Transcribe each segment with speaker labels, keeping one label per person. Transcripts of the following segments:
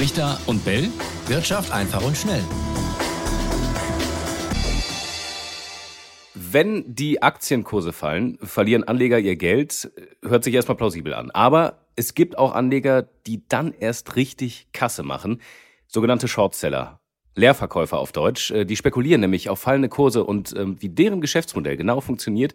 Speaker 1: Brichter und Bell.
Speaker 2: Wirtschaft einfach und schnell.
Speaker 3: Wenn die Aktienkurse fallen, verlieren Anleger ihr Geld. Hört sich erstmal plausibel an. Aber es gibt auch Anleger, die dann erst richtig Kasse machen. Sogenannte Shortseller. Leerverkäufer auf Deutsch. Äh, die spekulieren nämlich auf fallende Kurse und ähm, wie deren Geschäftsmodell genau funktioniert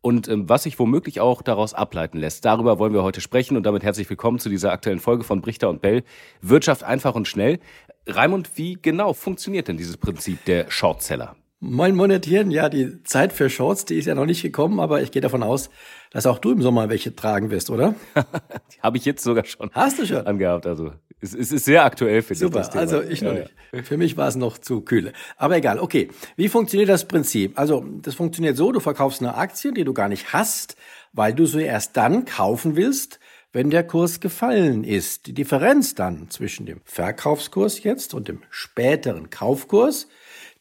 Speaker 3: und ähm, was sich womöglich auch daraus ableiten lässt. Darüber wollen wir heute sprechen und damit herzlich willkommen zu dieser aktuellen Folge von Brichter und Bell. Wirtschaft einfach und schnell. Raimund, wie genau funktioniert denn dieses Prinzip der Shortseller?
Speaker 4: Moin Monetieren, ja, die Zeit für Shorts, die ist ja noch nicht gekommen, aber ich gehe davon aus, dass auch du im Sommer welche tragen wirst, oder?
Speaker 3: die habe ich jetzt sogar schon.
Speaker 4: Hast du schon?
Speaker 3: Angehabt, also es, es ist sehr aktuell, finde
Speaker 4: Super,
Speaker 3: ich.
Speaker 4: Super, also ich noch nicht. Für mich war es noch zu kühle. Aber egal, okay. Wie funktioniert das Prinzip? Also das funktioniert so, du verkaufst eine Aktie, die du gar nicht hast, weil du sie erst dann kaufen willst, wenn der Kurs gefallen ist. Die Differenz dann zwischen dem Verkaufskurs jetzt und dem späteren Kaufkurs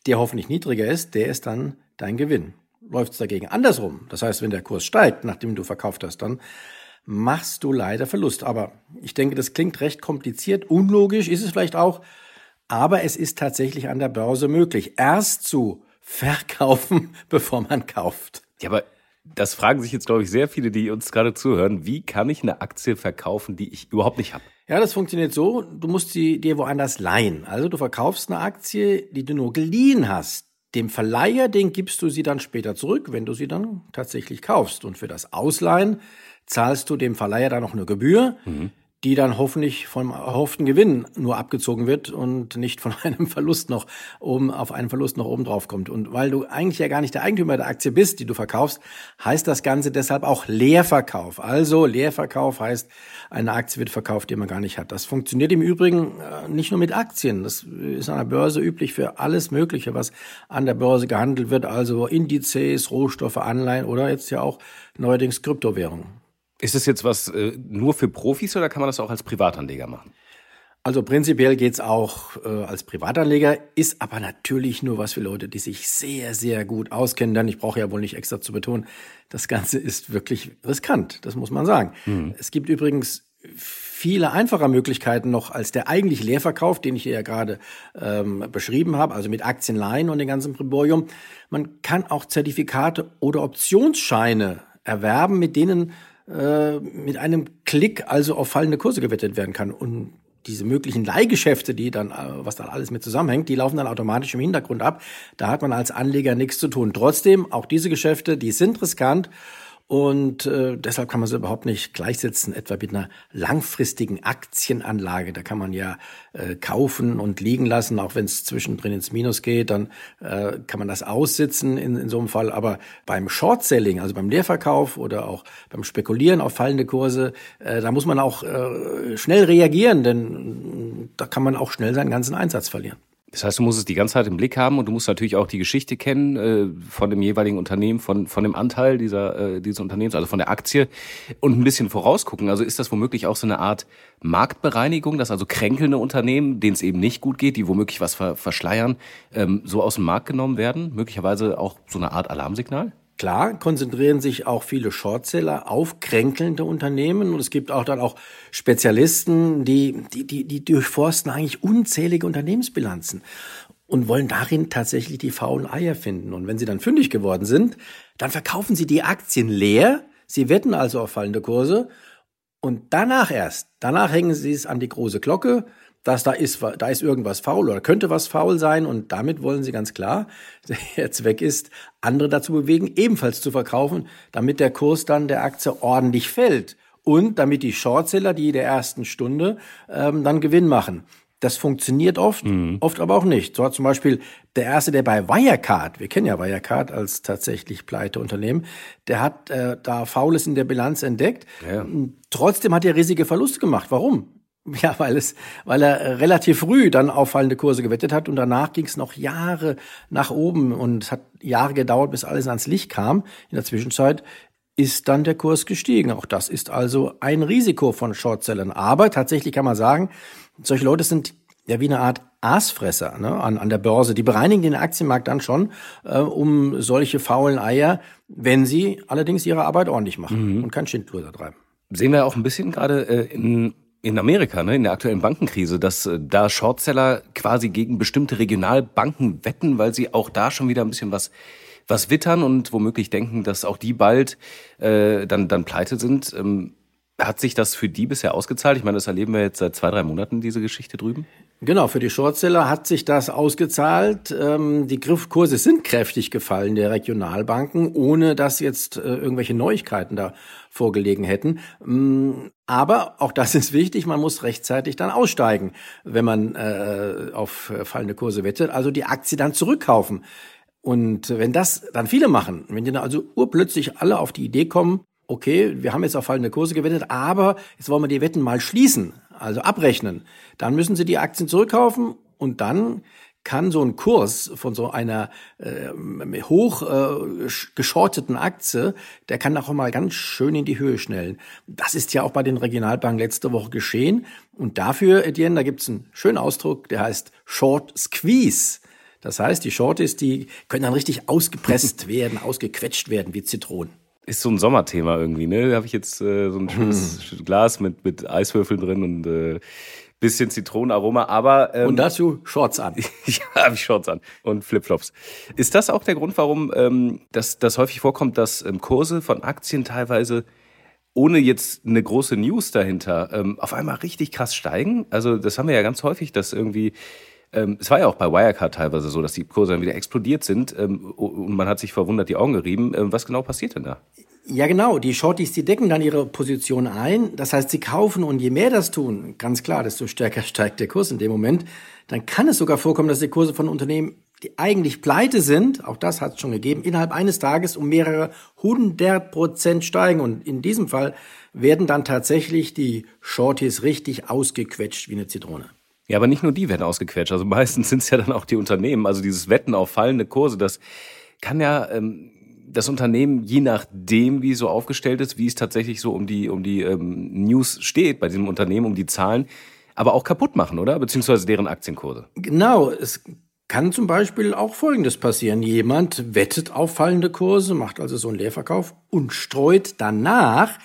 Speaker 4: der hoffentlich niedriger ist, der ist dann dein Gewinn. Läuft es dagegen andersrum, das heißt, wenn der Kurs steigt, nachdem du verkauft hast, dann machst du leider Verlust. Aber ich denke, das klingt recht kompliziert, unlogisch ist es vielleicht auch, aber es ist tatsächlich an der Börse möglich, erst zu verkaufen, bevor man kauft.
Speaker 3: Ja, aber das fragen sich jetzt, glaube ich, sehr viele, die uns gerade zuhören. Wie kann ich eine Aktie verkaufen, die ich überhaupt nicht habe?
Speaker 4: Ja, das funktioniert so, du musst sie dir woanders leihen. Also du verkaufst eine Aktie, die du nur geliehen hast. Dem Verleiher, den gibst du sie dann später zurück, wenn du sie dann tatsächlich kaufst. Und für das Ausleihen zahlst du dem Verleiher dann noch eine Gebühr. Mhm die dann hoffentlich vom erhofften Gewinn nur abgezogen wird und nicht von einem Verlust noch oben auf einen Verlust noch oben drauf kommt. Und weil du eigentlich ja gar nicht der Eigentümer der Aktie bist, die du verkaufst, heißt das Ganze deshalb auch Leerverkauf. Also Leerverkauf heißt, eine Aktie wird verkauft, die man gar nicht hat. Das funktioniert im Übrigen äh, nicht nur mit Aktien. Das ist an der Börse üblich für alles Mögliche, was an der Börse gehandelt wird. Also Indizes, Rohstoffe, Anleihen oder jetzt ja auch neuerdings Kryptowährungen.
Speaker 3: Ist das jetzt was äh, nur für Profis oder kann man das auch als Privatanleger machen?
Speaker 4: Also prinzipiell geht's auch äh, als Privatanleger, ist aber natürlich nur was für Leute, die sich sehr, sehr gut auskennen. Denn ich brauche ja wohl nicht extra zu betonen, das Ganze ist wirklich riskant, das muss man sagen. Mhm. Es gibt übrigens viele einfache Möglichkeiten noch als der eigentliche Leerverkauf, den ich hier ja gerade ähm, beschrieben habe, also mit Aktienleihen und dem ganzen Priborium. Man kann auch Zertifikate oder Optionsscheine erwerben, mit denen äh, mit einem Klick also auf fallende Kurse gewettet werden kann. Und diese möglichen Leihgeschäfte, die dann, äh, was dann alles mit zusammenhängt, die laufen dann automatisch im Hintergrund ab. Da hat man als Anleger nichts zu tun. Trotzdem, auch diese Geschäfte, die sind riskant und äh, deshalb kann man sie überhaupt nicht gleichsetzen, etwa mit einer langfristigen Aktienanlage. Da kann man ja äh, kaufen und liegen lassen, auch wenn es zwischendrin ins Minus geht, dann äh, kann man das aussitzen in, in so einem Fall. Aber beim Short-Selling, also beim Leerverkauf oder auch beim Spekulieren auf fallende Kurse, äh, da muss man auch äh, schnell reagieren, denn äh, da kann man auch schnell seinen ganzen Einsatz verlieren.
Speaker 3: Das heißt, du musst es die ganze Zeit im Blick haben und du musst natürlich auch die Geschichte kennen äh, von dem jeweiligen Unternehmen, von, von dem Anteil dieser, äh, dieses Unternehmens, also von der Aktie und ein bisschen vorausgucken. Also ist das womöglich auch so eine Art Marktbereinigung, dass also kränkelnde Unternehmen, denen es eben nicht gut geht, die womöglich was verschleiern, ähm, so aus dem Markt genommen werden? Möglicherweise auch so eine Art Alarmsignal?
Speaker 4: Klar, konzentrieren sich auch viele Shortseller auf kränkelnde Unternehmen und es gibt auch dann auch Spezialisten, die, die, die, die durchforsten eigentlich unzählige Unternehmensbilanzen und wollen darin tatsächlich die faulen Eier finden. Und wenn sie dann fündig geworden sind, dann verkaufen sie die Aktien leer. Sie wetten also auf fallende Kurse und danach erst, danach hängen sie es an die große Glocke dass da ist, da ist irgendwas faul oder könnte was faul sein und damit wollen sie ganz klar, der Zweck ist, andere dazu bewegen, ebenfalls zu verkaufen, damit der Kurs dann der Aktie ordentlich fällt und damit die Shortseller, die der ersten Stunde ähm, dann Gewinn machen. Das funktioniert oft, mhm. oft aber auch nicht. So hat zum Beispiel der erste, der bei Wirecard, wir kennen ja Wirecard als tatsächlich pleite Unternehmen, der hat äh, da Faules in der Bilanz entdeckt. Ja. Trotzdem hat er riesige Verluste gemacht. Warum? Ja, weil es, weil er relativ früh dann auffallende Kurse gewettet hat und danach ging es noch Jahre nach oben und es hat Jahre gedauert, bis alles ans Licht kam. In der Zwischenzeit ist dann der Kurs gestiegen. Auch das ist also ein Risiko von Shortsellern. Aber tatsächlich kann man sagen, solche Leute sind ja wie eine Art Aasfresser ne, an, an der Börse. Die bereinigen den Aktienmarkt dann schon äh, um solche faulen Eier, wenn sie allerdings ihre Arbeit ordentlich machen mhm. und kein Schindluder treiben.
Speaker 3: Sehen wir auch ein bisschen gerade äh, in in Amerika, ne, in der aktuellen Bankenkrise, dass äh, da Shortseller quasi gegen bestimmte Regionalbanken wetten, weil sie auch da schon wieder ein bisschen was was wittern und womöglich denken, dass auch die bald äh, dann dann pleite sind. Ähm, hat sich das für die bisher ausgezahlt? Ich meine, das erleben wir jetzt seit zwei, drei Monaten, diese Geschichte drüben.
Speaker 4: Genau, für die Shortseller hat sich das ausgezahlt. Ähm, die Griffkurse sind kräftig gefallen der Regionalbanken, ohne dass jetzt äh, irgendwelche Neuigkeiten da vorgelegen hätten. Mm, aber auch das ist wichtig, man muss rechtzeitig dann aussteigen, wenn man äh, auf fallende Kurse wettet, also die Aktie dann zurückkaufen. Und wenn das dann viele machen, wenn die dann also urplötzlich alle auf die Idee kommen, okay, wir haben jetzt auf fallende Kurse gewettet, aber jetzt wollen wir die Wetten mal schließen, also abrechnen. Dann müssen sie die Aktien zurückkaufen und dann kann so ein Kurs von so einer äh, hoch äh, geschorteten Aktie, der kann auch mal ganz schön in die Höhe schnellen. Das ist ja auch bei den Regionalbanken letzte Woche geschehen. Und dafür, Etienne, da gibt's einen schönen Ausdruck, der heißt Short Squeeze. Das heißt, die Shorties, die können dann richtig ausgepresst werden, ausgequetscht werden wie Zitronen.
Speaker 3: Ist so ein Sommerthema irgendwie, ne? Da habe ich jetzt äh, so ein schönes hm. Glas mit, mit Eiswürfeln drin und äh, bisschen Zitronenaroma, aber
Speaker 4: ähm, und dazu Shorts an.
Speaker 3: ja, habe ich Shorts an und Flipflops. Ist das auch der Grund, warum ähm, das, das häufig vorkommt, dass ähm, Kurse von Aktien teilweise ohne jetzt eine große News dahinter ähm, auf einmal richtig krass steigen? Also das haben wir ja ganz häufig, dass irgendwie ähm, es war ja auch bei Wirecard teilweise so, dass die Kurse dann wieder explodiert sind ähm, und man hat sich verwundert die Augen gerieben. Ähm, was genau passiert denn da?
Speaker 4: Ja, genau. Die Shorties, die decken dann ihre Position ein. Das heißt, sie kaufen und je mehr das tun, ganz klar, desto stärker steigt der Kurs in dem Moment. Dann kann es sogar vorkommen, dass die Kurse von Unternehmen, die eigentlich pleite sind, auch das hat es schon gegeben, innerhalb eines Tages um mehrere hundert Prozent steigen. Und in diesem Fall werden dann tatsächlich die Shorties richtig ausgequetscht wie eine Zitrone.
Speaker 3: Ja, aber nicht nur die werden ausgequetscht. Also meistens sind es ja dann auch die Unternehmen. Also dieses Wetten auf fallende Kurse, das kann ja ähm, das Unternehmen, je nachdem, wie es so aufgestellt ist, wie es tatsächlich so um die, um die ähm, News steht bei diesem Unternehmen, um die Zahlen, aber auch kaputt machen, oder? Beziehungsweise deren Aktienkurse.
Speaker 4: Genau, es kann zum Beispiel auch Folgendes passieren. Jemand wettet auf fallende Kurse, macht also so einen Leerverkauf und streut danach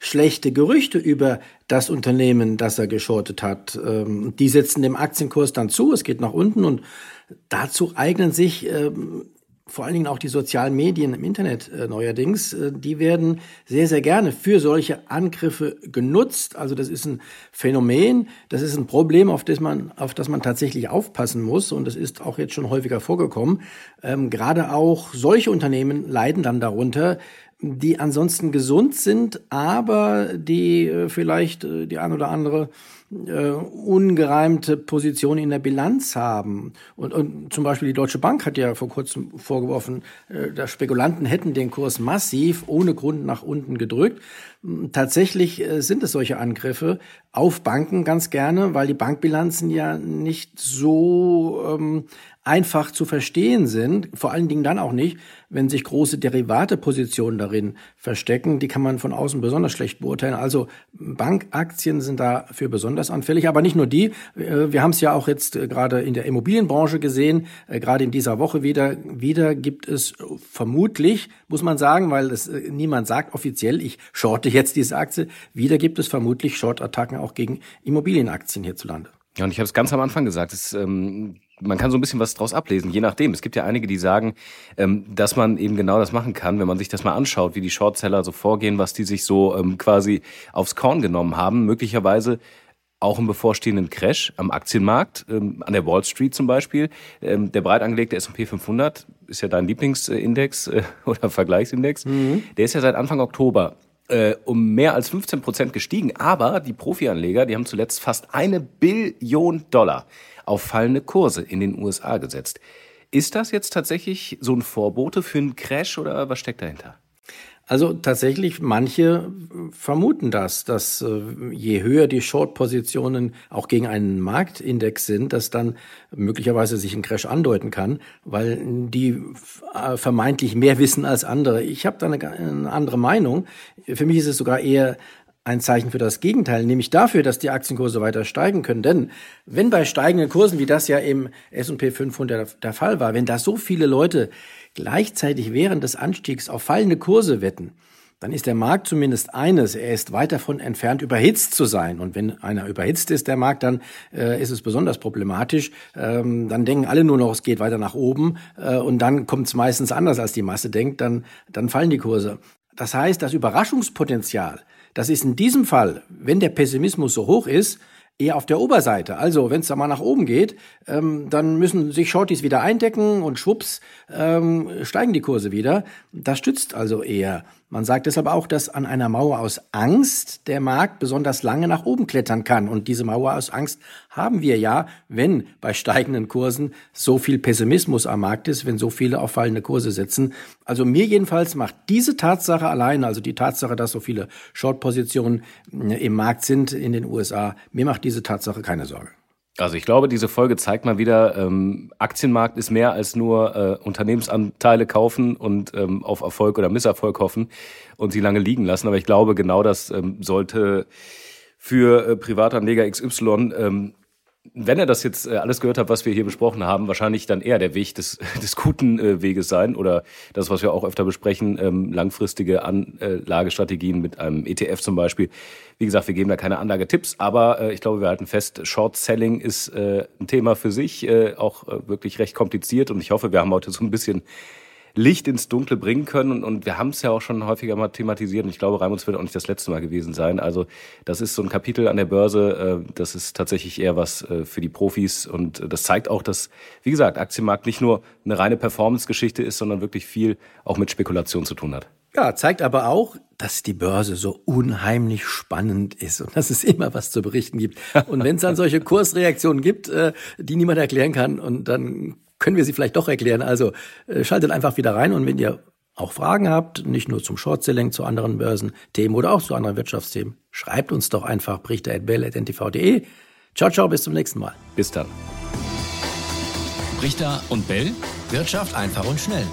Speaker 4: schlechte Gerüchte über das Unternehmen, das er geschortet hat. Ähm, die setzen dem Aktienkurs dann zu, es geht nach unten und dazu eignen sich ähm, vor allen Dingen auch die sozialen Medien im Internet äh, neuerdings, äh, die werden sehr, sehr gerne für solche Angriffe genutzt. Also das ist ein Phänomen, das ist ein Problem, auf das man, auf das man tatsächlich aufpassen muss. Und das ist auch jetzt schon häufiger vorgekommen. Ähm, gerade auch solche Unternehmen leiden dann darunter, die ansonsten gesund sind, aber die äh, vielleicht äh, die ein oder andere äh, ungereimte Position in der Bilanz haben. Und, und zum Beispiel die Deutsche Bank hat ja vor kurzem vorgeworfen, äh, dass Spekulanten hätten den Kurs massiv ohne Grund nach unten gedrückt. Tatsächlich äh, sind es solche Angriffe auf Banken ganz gerne, weil die Bankbilanzen ja nicht so ähm, einfach zu verstehen sind, vor allen Dingen dann auch nicht, wenn sich große Derivatepositionen darin verstecken. Die kann man von außen besonders schlecht beurteilen. Also Bankaktien sind dafür besonders anfällig, aber nicht nur die. Äh, wir haben es ja auch jetzt äh, gerade in der Immobilienbranche gesehen, äh, gerade in dieser Woche wieder. Wieder gibt es vermutlich, muss man sagen, weil es niemand sagt offiziell, ich shorte jetzt diese Aktie, wieder gibt es vermutlich Short-Attacken auch gegen Immobilienaktien hierzulande.
Speaker 3: Ja, und ich habe es ganz am Anfang gesagt, es ähm, man kann so ein bisschen was draus ablesen, je nachdem. Es gibt ja einige, die sagen, ähm, dass man eben genau das machen kann, wenn man sich das mal anschaut, wie die Shortseller so vorgehen, was die sich so ähm, quasi aufs Korn genommen haben, möglicherweise auch im bevorstehenden Crash am Aktienmarkt, ähm, an der Wall Street zum Beispiel. Ähm, der breit angelegte S&P 500 ist ja dein Lieblingsindex äh, oder Vergleichsindex. Mhm. Der ist ja seit Anfang Oktober äh, um mehr als 15 Prozent gestiegen. Aber die Profianleger, die haben zuletzt fast eine Billion Dollar auf fallende Kurse in den USA gesetzt. Ist das jetzt tatsächlich so ein Vorbote für einen Crash oder was steckt dahinter?
Speaker 4: Also tatsächlich, manche vermuten das, dass äh, je höher die Short-Positionen auch gegen einen Marktindex sind, dass dann möglicherweise sich ein Crash andeuten kann, weil die äh, vermeintlich mehr wissen als andere. Ich habe da eine, eine andere Meinung. Für mich ist es sogar eher ein Zeichen für das Gegenteil, nämlich dafür, dass die Aktienkurse weiter steigen können. Denn wenn bei steigenden Kursen, wie das ja im S&P 500 der Fall war, wenn da so viele Leute gleichzeitig während des Anstiegs auf fallende Kurse wetten, dann ist der Markt zumindest eines, er ist weit davon entfernt, überhitzt zu sein. Und wenn einer überhitzt ist, der Markt, dann äh, ist es besonders problematisch. Ähm, dann denken alle nur noch, es geht weiter nach oben äh, und dann kommt es meistens anders, als die Masse denkt, dann, dann fallen die Kurse. Das heißt, das Überraschungspotenzial, das ist in diesem Fall, wenn der Pessimismus so hoch ist, eher auf der Oberseite. Also wenn es da mal nach oben geht, ähm, dann müssen sich Shorties wieder eindecken und schwupps ähm, steigen die Kurse wieder. Das stützt also eher. Man sagt deshalb auch, dass an einer Mauer aus Angst der Markt besonders lange nach oben klettern kann. Und diese Mauer aus Angst haben wir ja, wenn bei steigenden Kursen so viel Pessimismus am Markt ist, wenn so viele auf fallende Kurse setzen. Also mir jedenfalls macht diese Tatsache allein, also die Tatsache, dass so viele Short-Positionen äh, im Markt sind in den USA, mir macht diese Tatsache keine Sorge.
Speaker 3: Also ich glaube, diese Folge zeigt mal wieder, ähm, Aktienmarkt ist mehr als nur äh, Unternehmensanteile kaufen und ähm, auf Erfolg oder Misserfolg hoffen und sie lange liegen lassen. Aber ich glaube, genau das ähm, sollte für äh, Privatanleger XY ähm, wenn er das jetzt äh, alles gehört hat, was wir hier besprochen haben, wahrscheinlich dann eher der Weg des, des guten äh, Weges sein oder das, was wir auch öfter besprechen, ähm, langfristige Anlagestrategien mit einem ETF zum Beispiel. Wie gesagt, wir geben da keine Anlagetipps, aber äh, ich glaube, wir halten fest, Short Selling ist ein Thema für sich, auch wirklich recht kompliziert und ich hoffe, wir haben heute so ein bisschen Licht ins Dunkle bringen können. Und, und wir haben es ja auch schon häufiger mal thematisiert. Und ich glaube, Raimunds wird auch nicht das letzte Mal gewesen sein. Also das ist so ein Kapitel an der Börse. Äh, das ist tatsächlich eher was äh, für die Profis. Und das zeigt auch, dass, wie gesagt, Aktienmarkt nicht nur eine reine Performance-Geschichte ist, sondern wirklich viel auch mit Spekulation zu tun hat.
Speaker 4: Ja, zeigt aber auch, dass die Börse so unheimlich spannend ist und dass es immer was zu berichten gibt. Und wenn es dann solche Kursreaktionen gibt, äh, die niemand erklären kann, und dann können wir sie vielleicht doch erklären. Also äh, schaltet einfach wieder rein und wenn ihr auch Fragen habt, nicht nur zum Short-Selling, zu anderen Börsenthemen oder auch zu anderen Wirtschaftsthemen, schreibt uns doch einfach brichter.bell.ntv.de. Ciao, ciao, bis zum nächsten Mal.
Speaker 3: Bis dann.
Speaker 2: Brichter und Bell. Wirtschaft einfach und schnell.